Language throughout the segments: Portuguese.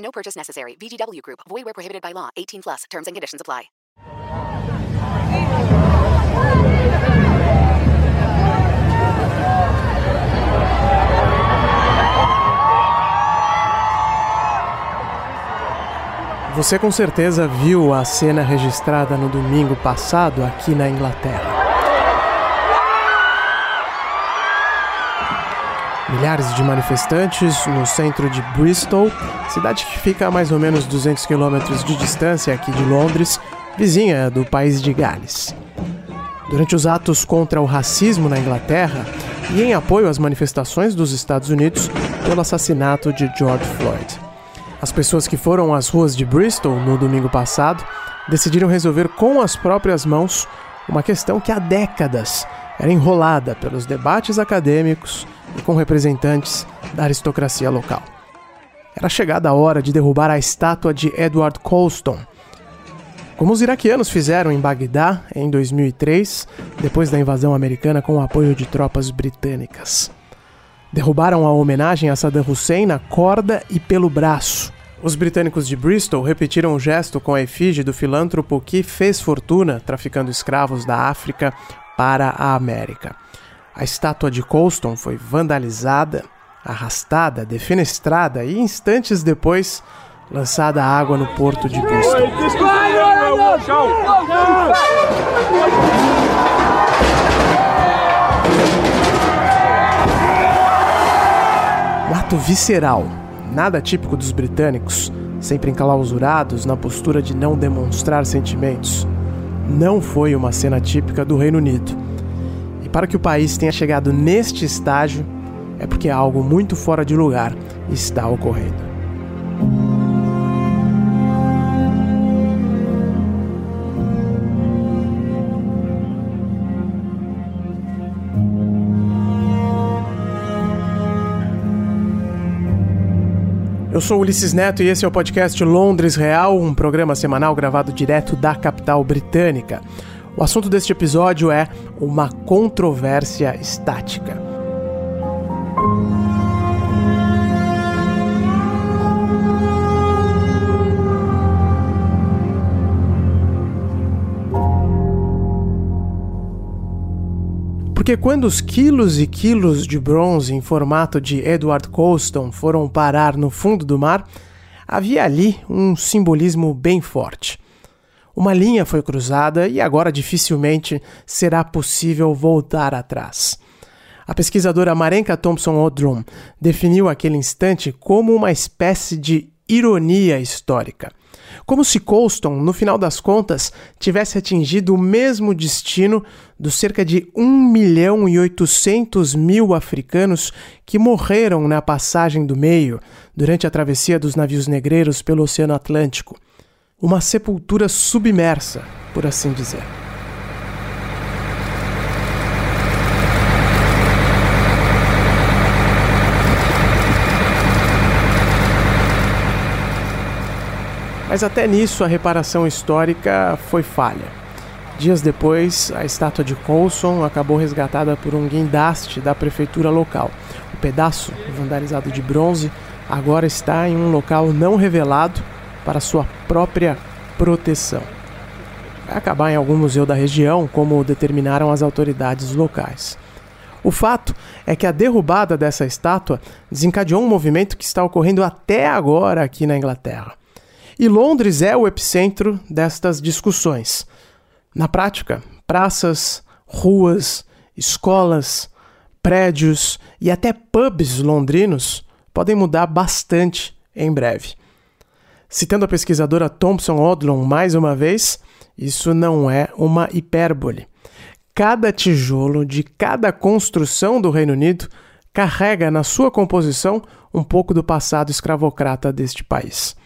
No purchase necessary. VGW Group. Void where prohibited by law. 18 plus. Terms and conditions apply. Você com certeza viu a cena registrada no domingo passado aqui na Inglaterra. Milhares de manifestantes no centro de Bristol, cidade que fica a mais ou menos 200 quilômetros de distância aqui de Londres, vizinha do país de Gales. Durante os atos contra o racismo na Inglaterra e em apoio às manifestações dos Estados Unidos pelo assassinato de George Floyd. As pessoas que foram às ruas de Bristol no domingo passado decidiram resolver com as próprias mãos uma questão que há décadas era enrolada pelos debates acadêmicos e com representantes da aristocracia local. Era chegada a hora de derrubar a estátua de Edward Colston, como os iraquianos fizeram em Bagdá em 2003, depois da invasão americana com o apoio de tropas britânicas. Derrubaram a homenagem a Saddam Hussein na corda e pelo braço. Os britânicos de Bristol repetiram o gesto com a efígie do filântropo que fez fortuna traficando escravos da África para a América. A estátua de Colston foi vandalizada, arrastada, defenestrada e instantes depois lançada à água no porto de Bristol. Um ato visceral, nada típico dos britânicos, sempre enclausurados na postura de não demonstrar sentimentos. Não foi uma cena típica do Reino Unido. E para que o país tenha chegado neste estágio, é porque algo muito fora de lugar está ocorrendo. Eu sou Ulisses Neto e esse é o podcast Londres Real, um programa semanal gravado direto da capital britânica. O assunto deste episódio é uma controvérsia estática. Porque quando os quilos e quilos de bronze em formato de Edward Colston foram parar no fundo do mar, havia ali um simbolismo bem forte. Uma linha foi cruzada e agora dificilmente será possível voltar atrás. A pesquisadora Marenka Thompson Odrum definiu aquele instante como uma espécie de ironia histórica. Como se Colston, no final das contas, tivesse atingido o mesmo destino dos cerca de 1 milhão e 800 mil africanos que morreram na passagem do meio durante a travessia dos navios negreiros pelo Oceano Atlântico. Uma sepultura submersa, por assim dizer. Mas até nisso a reparação histórica foi falha. Dias depois, a estátua de Coulson acabou resgatada por um guindaste da prefeitura local. O pedaço, vandalizado de bronze, agora está em um local não revelado para sua própria proteção. Vai acabar em algum museu da região, como determinaram as autoridades locais. O fato é que a derrubada dessa estátua desencadeou um movimento que está ocorrendo até agora aqui na Inglaterra. E Londres é o epicentro destas discussões. Na prática, praças, ruas, escolas, prédios e até pubs londrinos podem mudar bastante em breve. Citando a pesquisadora Thompson Odlon mais uma vez, isso não é uma hipérbole. Cada tijolo de cada construção do Reino Unido carrega na sua composição um pouco do passado escravocrata deste país.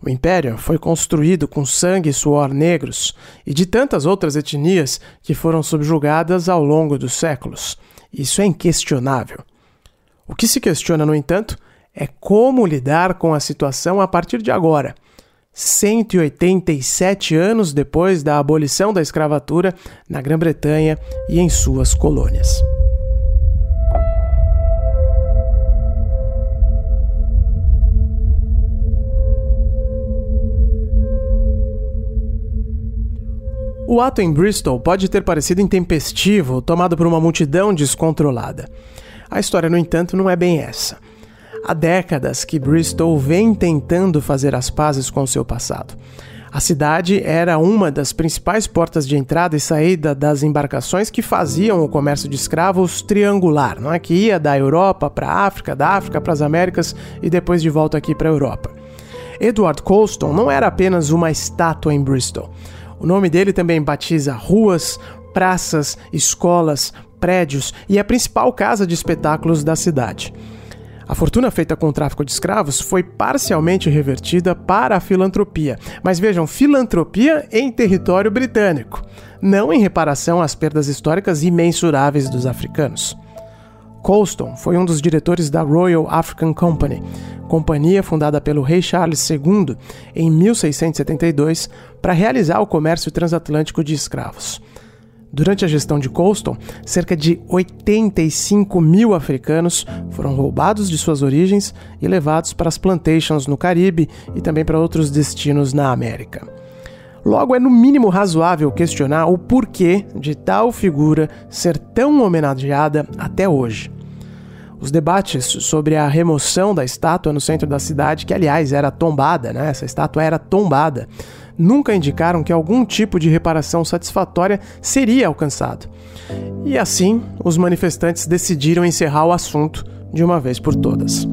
O império foi construído com sangue e suor negros e de tantas outras etnias que foram subjugadas ao longo dos séculos. Isso é inquestionável. O que se questiona, no entanto, é como lidar com a situação a partir de agora, 187 anos depois da abolição da escravatura na Grã-Bretanha e em suas colônias. O ato em Bristol pode ter parecido intempestivo, tomado por uma multidão descontrolada. A história, no entanto, não é bem essa. Há décadas que Bristol vem tentando fazer as pazes com seu passado. A cidade era uma das principais portas de entrada e saída das embarcações que faziam o comércio de escravos triangular, não é? que ia da Europa para a África, da África para as Américas e depois de volta aqui para a Europa. Edward Colston não era apenas uma estátua em Bristol. O nome dele também batiza ruas, praças, escolas, prédios e a principal casa de espetáculos da cidade. A fortuna feita com o tráfico de escravos foi parcialmente revertida para a filantropia, mas vejam, filantropia em território britânico, não em reparação às perdas históricas imensuráveis dos africanos. Colston foi um dos diretores da Royal African Company, companhia fundada pelo rei Charles II em 1672 para realizar o comércio transatlântico de escravos. Durante a gestão de Colston, cerca de 85 mil africanos foram roubados de suas origens e levados para as plantations no Caribe e também para outros destinos na América. Logo, é no mínimo razoável questionar o porquê de tal figura ser tão homenageada até hoje. Os debates sobre a remoção da estátua no centro da cidade, que aliás era tombada, né? essa estátua era tombada, nunca indicaram que algum tipo de reparação satisfatória seria alcançado. E assim, os manifestantes decidiram encerrar o assunto de uma vez por todas.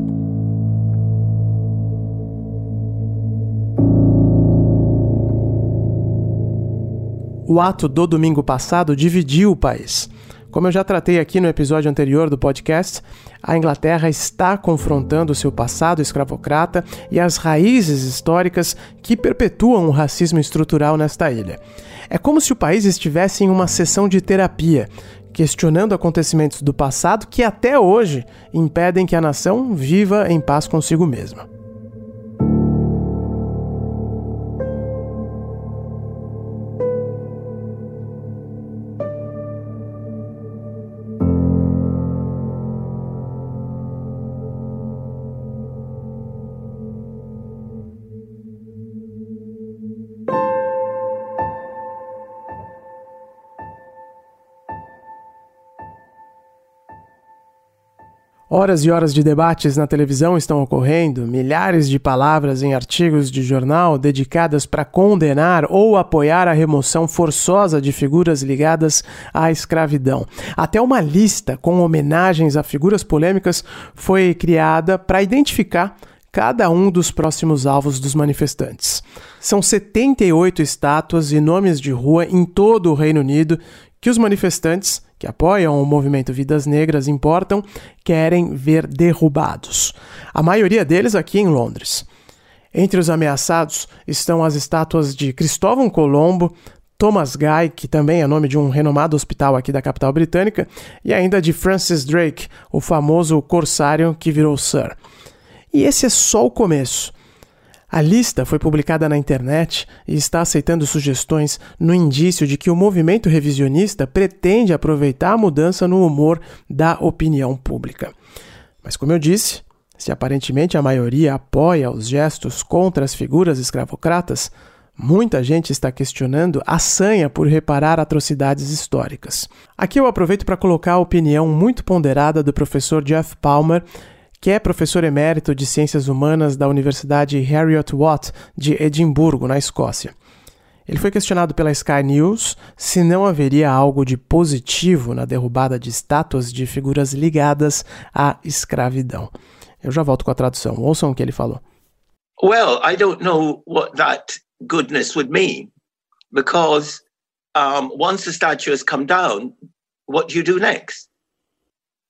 O ato do domingo passado dividiu o país. Como eu já tratei aqui no episódio anterior do podcast, a Inglaterra está confrontando seu passado escravocrata e as raízes históricas que perpetuam o racismo estrutural nesta ilha. É como se o país estivesse em uma sessão de terapia, questionando acontecimentos do passado que até hoje impedem que a nação viva em paz consigo mesma. Horas e horas de debates na televisão estão ocorrendo, milhares de palavras em artigos de jornal dedicadas para condenar ou apoiar a remoção forçosa de figuras ligadas à escravidão. Até uma lista com homenagens a figuras polêmicas foi criada para identificar cada um dos próximos alvos dos manifestantes. São 78 estátuas e nomes de rua em todo o Reino Unido que os manifestantes que apoiam o movimento Vidas Negras Importam querem ver derrubados. A maioria deles aqui em Londres. Entre os ameaçados estão as estátuas de Cristóvão Colombo, Thomas Guy, que também é nome de um renomado hospital aqui da capital britânica, e ainda de Francis Drake, o famoso corsário que virou Sir. E esse é só o começo. A lista foi publicada na internet e está aceitando sugestões no indício de que o movimento revisionista pretende aproveitar a mudança no humor da opinião pública. Mas, como eu disse, se aparentemente a maioria apoia os gestos contra as figuras escravocratas, muita gente está questionando a sanha por reparar atrocidades históricas. Aqui eu aproveito para colocar a opinião muito ponderada do professor Jeff Palmer que é professor emérito de Ciências Humanas da Universidade Heriot Watt de Edimburgo, na Escócia. Ele foi questionado pela Sky News se não haveria algo de positivo na derrubada de estátuas de figuras ligadas à escravidão. Eu já volto com a tradução. Ouçam o que ele falou. Well, I don't know what that goodness would mean because um, once the statue has come down, what do you do next?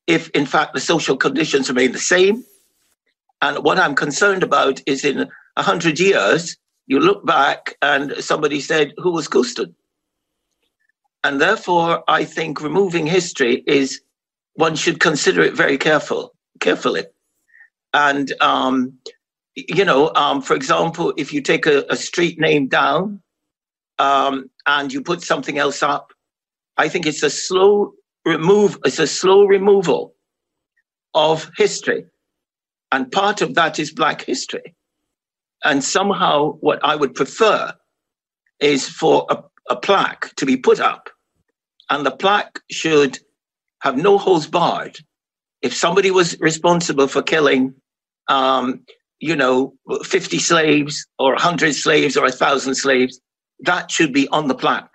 If in fact the social conditions remain the same. And what I'm concerned about is in a hundred years, you look back and somebody said, Who was Guston? And therefore, I think removing history is one should consider it very careful, carefully. And um, you know, um, for example, if you take a, a street name down um, and you put something else up, I think it's a slow remove. It's a slow removal of history, and part of that is Black history. And somehow, what I would prefer is for a, a plaque to be put up, and the plaque should have no holes barred. If somebody was responsible for killing, um, you know, 50 slaves or 100 slaves or 1,000 slaves, that should be on the plaque.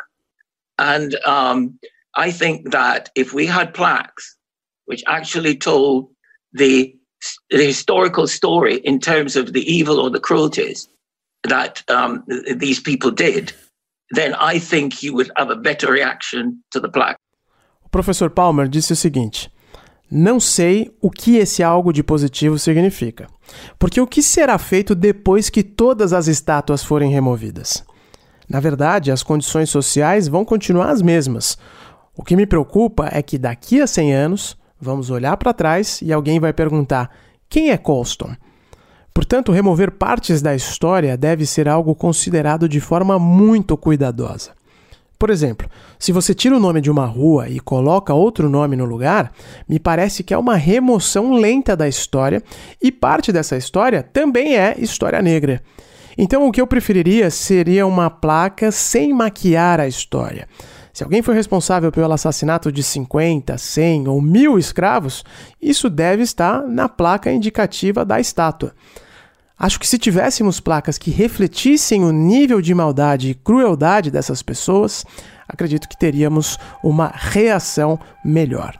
And um, I think that if we had plaques which actually told the, the historical story in terms of the evil or the cruelties that um, these people did, then I think you would have a better reaction to the plaque. O professor Palmer disse o seguinte: Não sei o que esse algo de positivo significa, porque o que será feito depois que todas as estátuas forem removidas? Na verdade, as condições sociais vão continuar as mesmas. O que me preocupa é que daqui a 100 anos vamos olhar para trás e alguém vai perguntar: quem é Colston? Portanto, remover partes da história deve ser algo considerado de forma muito cuidadosa. Por exemplo, se você tira o nome de uma rua e coloca outro nome no lugar, me parece que é uma remoção lenta da história e parte dessa história também é história negra. Então, o que eu preferiria seria uma placa sem maquiar a história. Se alguém foi responsável pelo assassinato de 50, 100 ou 1000 escravos, isso deve estar na placa indicativa da estátua. Acho que se tivéssemos placas que refletissem o nível de maldade e crueldade dessas pessoas, acredito que teríamos uma reação melhor.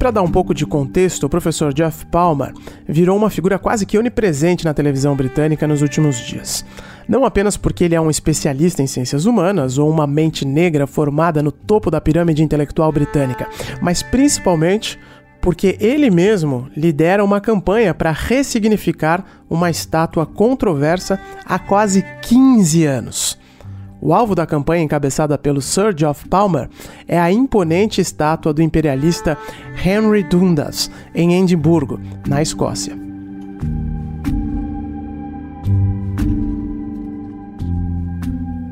Para dar um pouco de contexto, o professor Jeff Palmer virou uma figura quase que onipresente na televisão britânica nos últimos dias. Não apenas porque ele é um especialista em ciências humanas ou uma mente negra formada no topo da pirâmide intelectual britânica, mas principalmente porque ele mesmo lidera uma campanha para ressignificar uma estátua controversa há quase 15 anos. O alvo da campanha, encabeçada pelo Sir Geoff Palmer, é a imponente estátua do imperialista Henry Dundas, em Edimburgo, na Escócia.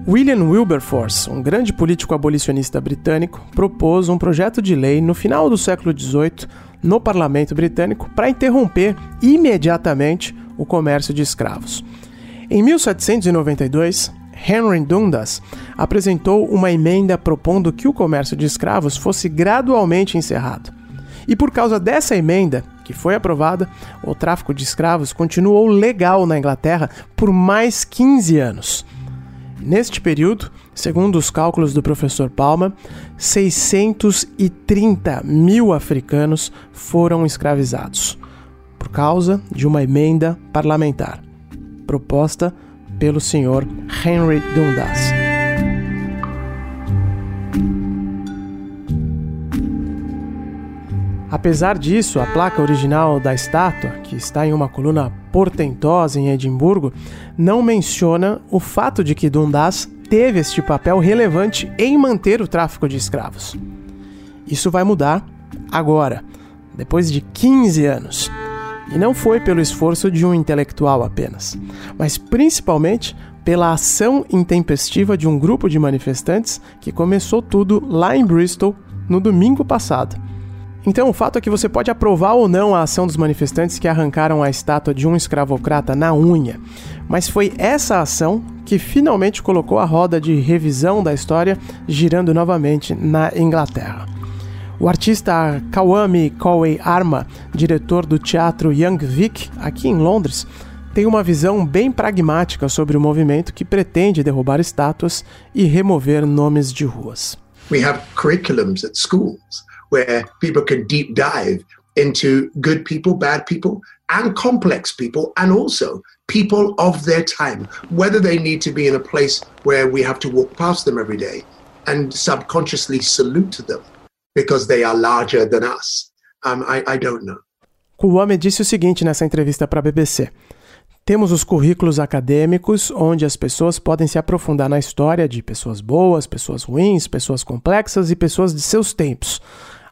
William Wilberforce, um grande político abolicionista britânico, propôs um projeto de lei no final do século XVIII no parlamento britânico para interromper imediatamente o comércio de escravos. Em 1792, Henry Dundas apresentou uma emenda propondo que o comércio de escravos fosse gradualmente encerrado. E por causa dessa emenda, que foi aprovada, o tráfico de escravos continuou legal na Inglaterra por mais 15 anos. Neste período, segundo os cálculos do professor Palma, 630 mil africanos foram escravizados, por causa de uma emenda parlamentar, proposta pelo senhor Henry Dundas. Apesar disso, a placa original da estátua, que está em uma coluna portentosa em Edimburgo, não menciona o fato de que Dundas teve este papel relevante em manter o tráfico de escravos. Isso vai mudar agora, depois de 15 anos. E não foi pelo esforço de um intelectual apenas, mas principalmente pela ação intempestiva de um grupo de manifestantes que começou tudo lá em Bristol no domingo passado então, o fato é que você pode aprovar ou não a ação dos manifestantes que arrancaram a estátua de um escravocrata na unha, mas foi essa ação que finalmente colocou a roda de revisão da história girando novamente na Inglaterra. O artista Kawami Cowey Arma, diretor do teatro Young Vic, aqui em Londres, tem uma visão bem pragmática sobre o movimento que pretende derrubar estátuas e remover nomes de ruas. We have curriculums at schools where people can deep dive into good people, bad people, and complex people, and also people of their time, whether they need to be in a place where we have to walk past them every day and subconsciously salute them because they are larger than us. Um, I, I don't know. Kuwame disse o seguinte nessa entrevista para a BBC. Temos os currículos acadêmicos, onde as pessoas podem se aprofundar na história de pessoas boas, pessoas ruins, pessoas complexas e pessoas de seus tempos.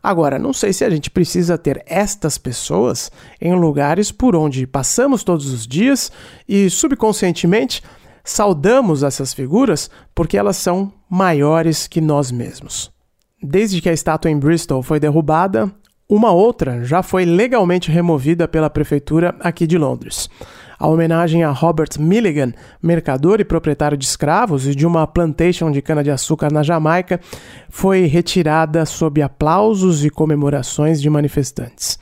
Agora, não sei se a gente precisa ter estas pessoas em lugares por onde passamos todos os dias e subconscientemente saudamos essas figuras porque elas são maiores que nós mesmos. Desde que a estátua em Bristol foi derrubada, uma outra já foi legalmente removida pela prefeitura aqui de Londres. A homenagem a Robert Milligan, mercador e proprietário de escravos e de uma plantation de cana-de-açúcar na Jamaica, foi retirada sob aplausos e comemorações de manifestantes.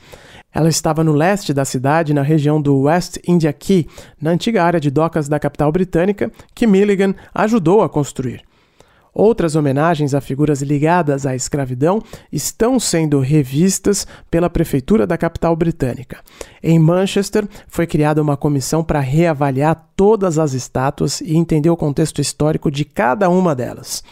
Ela estava no leste da cidade, na região do West India Key, na antiga área de docas da capital britânica, que Milligan ajudou a construir. Outras homenagens a figuras ligadas à escravidão estão sendo revistas pela prefeitura da capital britânica. Em Manchester, foi criada uma comissão para reavaliar todas as estátuas e entender o contexto histórico de cada uma delas.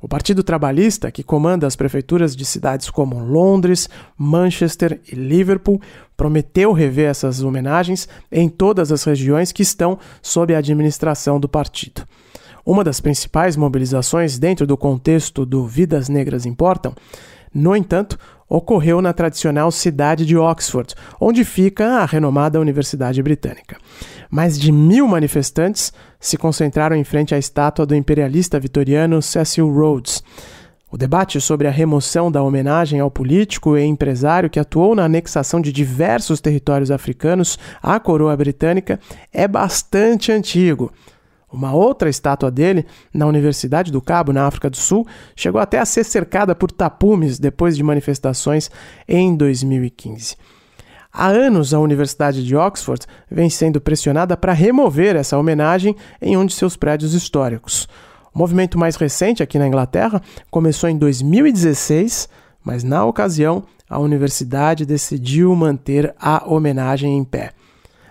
O Partido Trabalhista, que comanda as prefeituras de cidades como Londres, Manchester e Liverpool, prometeu rever essas homenagens em todas as regiões que estão sob a administração do partido. Uma das principais mobilizações dentro do contexto do Vidas Negras Importam, no entanto, ocorreu na tradicional cidade de Oxford, onde fica a renomada Universidade Britânica. Mais de mil manifestantes se concentraram em frente à estátua do imperialista vitoriano Cecil Rhodes. O debate sobre a remoção da homenagem ao político e empresário que atuou na anexação de diversos territórios africanos à coroa britânica é bastante antigo. Uma outra estátua dele, na Universidade do Cabo, na África do Sul, chegou até a ser cercada por tapumes depois de manifestações em 2015. Há anos, a Universidade de Oxford vem sendo pressionada para remover essa homenagem em um de seus prédios históricos. O movimento mais recente aqui na Inglaterra começou em 2016, mas na ocasião a universidade decidiu manter a homenagem em pé.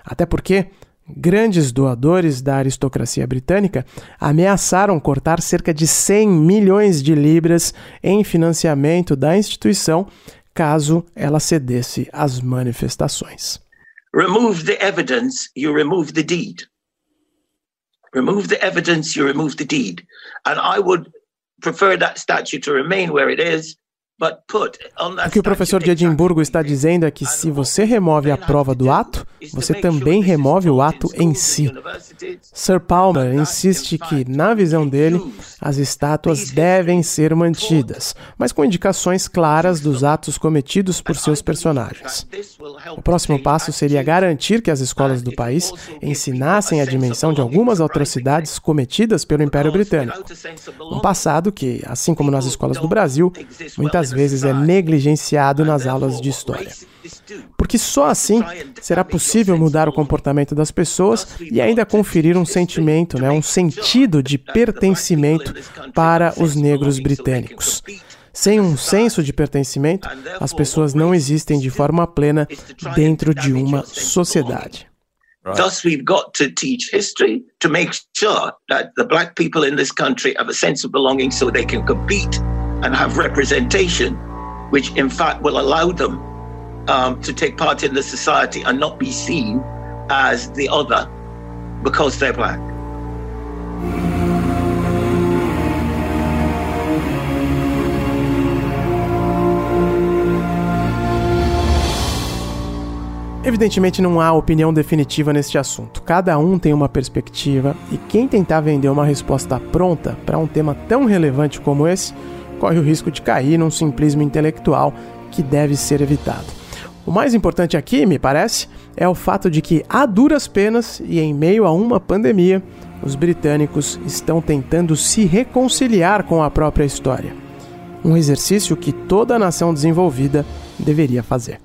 Até porque Grandes doadores da aristocracia britânica ameaçaram cortar cerca de 100 milhões de libras em financiamento da instituição caso ela cedesse às manifestações. Remove the evidence, you remove the deed. Remove the evidence, you remove the deed. And I would prefer that statue to remain where it is o que o professor de Edimburgo está dizendo é que se você remove a prova do ato, você também remove o ato em si. Sir Palmer insiste que, na visão dele, as estátuas devem ser mantidas, mas com indicações claras dos atos cometidos por seus personagens. O próximo passo seria garantir que as escolas do país ensinassem a dimensão de algumas atrocidades cometidas pelo Império Britânico. Um passado que, assim como nas escolas do Brasil, muitas às vezes é negligenciado nas aulas de história. Porque só assim será possível mudar o comportamento das pessoas e ainda conferir um sentimento, né, um sentido de pertencimento para os negros britânicos. Sem um senso de pertencimento, as pessoas não existem de forma plena dentro de uma sociedade. Thus, we've got to teach history to make sure that the black people in this country have a sense of belonging so they can compete and have representation, which in fact will allow them um, to take part in the society and not be seen as the other because they're black. Evidentemente não há opinião definitiva neste assunto. Cada um tem uma perspectiva e quem tentar vender uma resposta pronta para um tema tão relevante como esse corre o risco de cair num simplismo intelectual que deve ser evitado. O mais importante aqui, me parece, é o fato de que, a duras penas e em meio a uma pandemia, os britânicos estão tentando se reconciliar com a própria história. Um exercício que toda nação desenvolvida deveria fazer.